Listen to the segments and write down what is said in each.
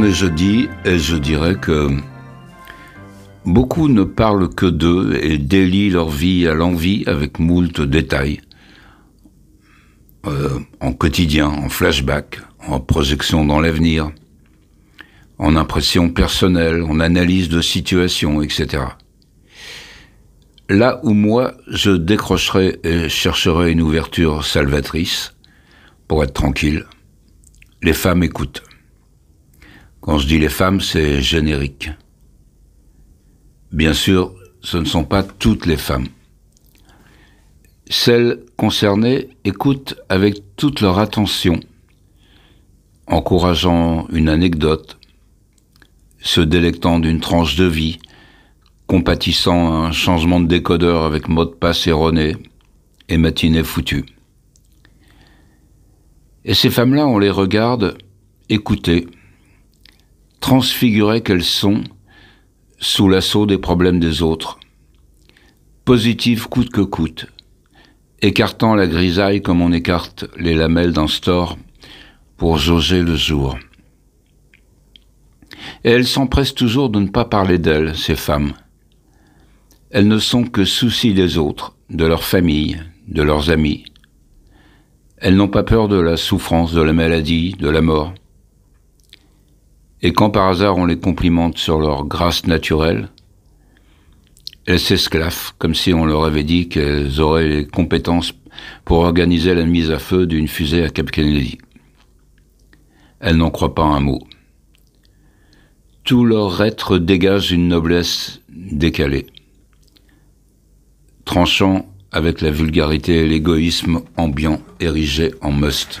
On est et je dirais que beaucoup ne parlent que d'eux et délient leur vie à l'envie avec moult détails. Euh, en quotidien, en flashback, en projection dans l'avenir, en impression personnelle, en analyse de situation, etc. Là où moi, je décrocherai et chercherai une ouverture salvatrice, pour être tranquille, les femmes écoutent. Quand je dis les femmes, c'est générique. Bien sûr, ce ne sont pas toutes les femmes. Celles concernées écoutent avec toute leur attention, encourageant une anecdote, se délectant d'une tranche de vie, compatissant un changement de décodeur avec mot de passe erroné et matinée foutue. Et ces femmes-là, on les regarde écouter, transfigurées qu'elles sont sous l'assaut des problèmes des autres, positives coûte que coûte, écartant la grisaille comme on écarte les lamelles d'un store pour jauger le jour. Et elles s'empressent toujours de ne pas parler d'elles, ces femmes. Elles ne sont que soucis des autres, de leur famille, de leurs amis. Elles n'ont pas peur de la souffrance, de la maladie, de la mort. Et quand par hasard on les complimente sur leur grâce naturelle, elles s'esclaffent comme si on leur avait dit qu'elles auraient les compétences pour organiser la mise à feu d'une fusée à Cap Kennedy. Elles n'en croient pas un mot. Tout leur être dégage une noblesse décalée, tranchant avec la vulgarité et l'égoïsme ambiant érigé en must.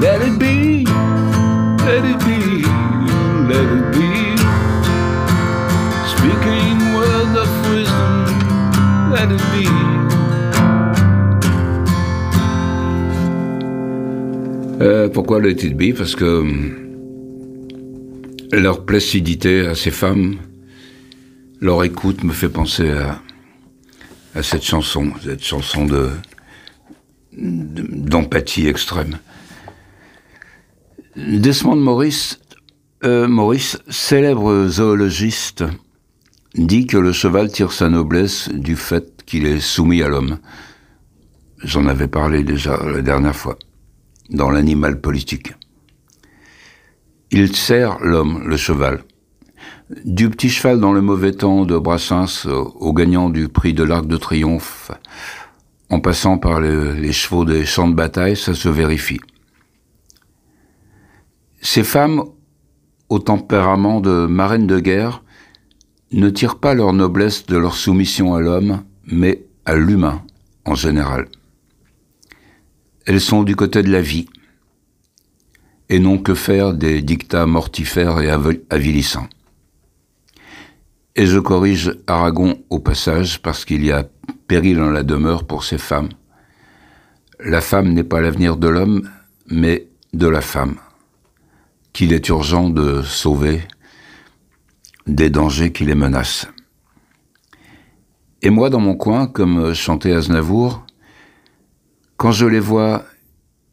Let it be, let it be, let it be. Speaking words of wisdom, let it be. Euh, pourquoi let it be Parce que hum, leur placidité à ces femmes, leur écoute me fait penser à, à cette chanson, cette chanson de d'empathie extrême. Desmond Morris, euh, Maurice, célèbre zoologiste, dit que le cheval tire sa noblesse du fait qu'il est soumis à l'homme. J'en avais parlé déjà la dernière fois, dans l'animal politique. Il sert l'homme, le cheval. Du petit cheval dans le mauvais temps de Brassens au gagnant du prix de l'Arc de Triomphe, en passant par les chevaux des champs de bataille, ça se vérifie. Ces femmes, au tempérament de marraines de guerre, ne tirent pas leur noblesse de leur soumission à l'homme, mais à l'humain en général. Elles sont du côté de la vie, et n'ont que faire des dictats mortifères et avilissants. Et je corrige Aragon au passage parce qu'il y a péril en la demeure pour ces femmes. La femme n'est pas l'avenir de l'homme, mais de la femme qu'il est urgent de sauver des dangers qui les menacent. Et moi, dans mon coin, comme chantait Aznavour, quand je les vois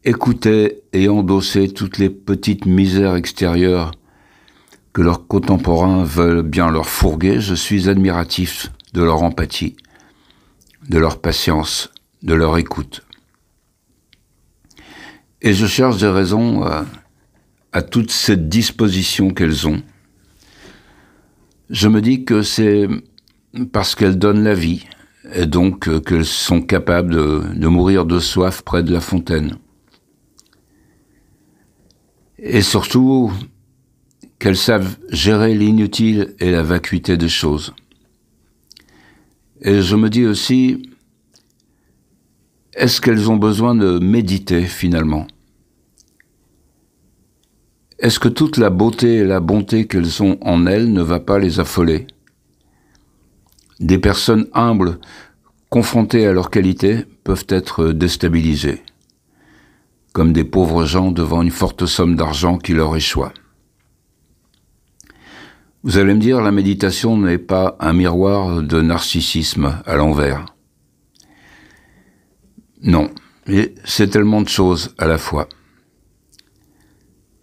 écouter et endosser toutes les petites misères extérieures que leurs contemporains veulent bien leur fourguer, je suis admiratif de leur empathie, de leur patience, de leur écoute. Et je cherche des raisons euh, à toute cette disposition qu'elles ont. Je me dis que c'est parce qu'elles donnent la vie, et donc euh, qu'elles sont capables de, de, mourir de soif près de la fontaine. Et surtout, qu'elles savent gérer l'inutile et la vacuité des choses. Et je me dis aussi, est-ce qu'elles ont besoin de méditer finalement? Est-ce que toute la beauté et la bonté qu'elles ont en elles ne va pas les affoler? Des personnes humbles, confrontées à leur qualité, peuvent être déstabilisées, comme des pauvres gens devant une forte somme d'argent qui leur échoit. Vous allez me dire, la méditation n'est pas un miroir de narcissisme à l'envers. Non, c'est tellement de choses à la fois.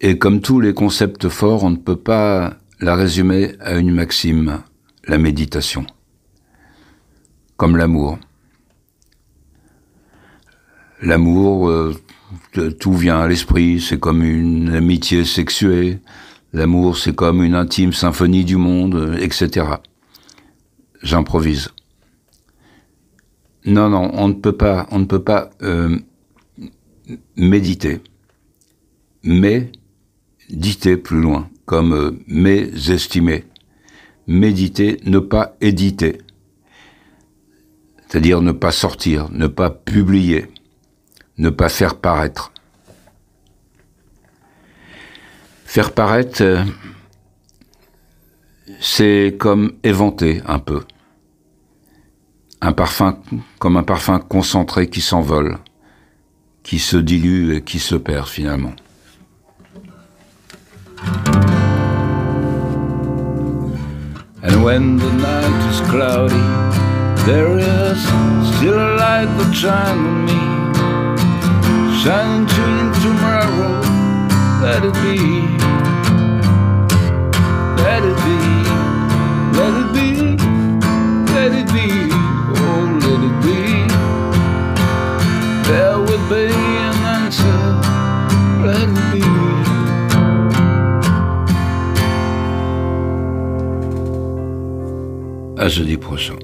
Et comme tous les concepts forts, on ne peut pas la résumer à une maxime, la méditation. Comme l'amour. L'amour, euh, tout vient à l'esprit, c'est comme une amitié sexuée, L'amour, c'est comme une intime symphonie du monde, etc. J'improvise. Non, non, on ne peut pas, on ne peut pas euh, méditer, mais diter plus loin, comme euh, mésestimer. Méditer, ne pas éditer, c'est-à-dire ne pas sortir, ne pas publier, ne pas faire paraître. Faire paraître, euh, c'est comme éventer un peu. Un parfum, comme un parfum concentré qui s'envole, qui se dilue et qui se perd finalement. When the night is cloudy, there is still a light that shines on me, shining to tomorrow. Let it be. Let it be, let it be, À jeudi prochain.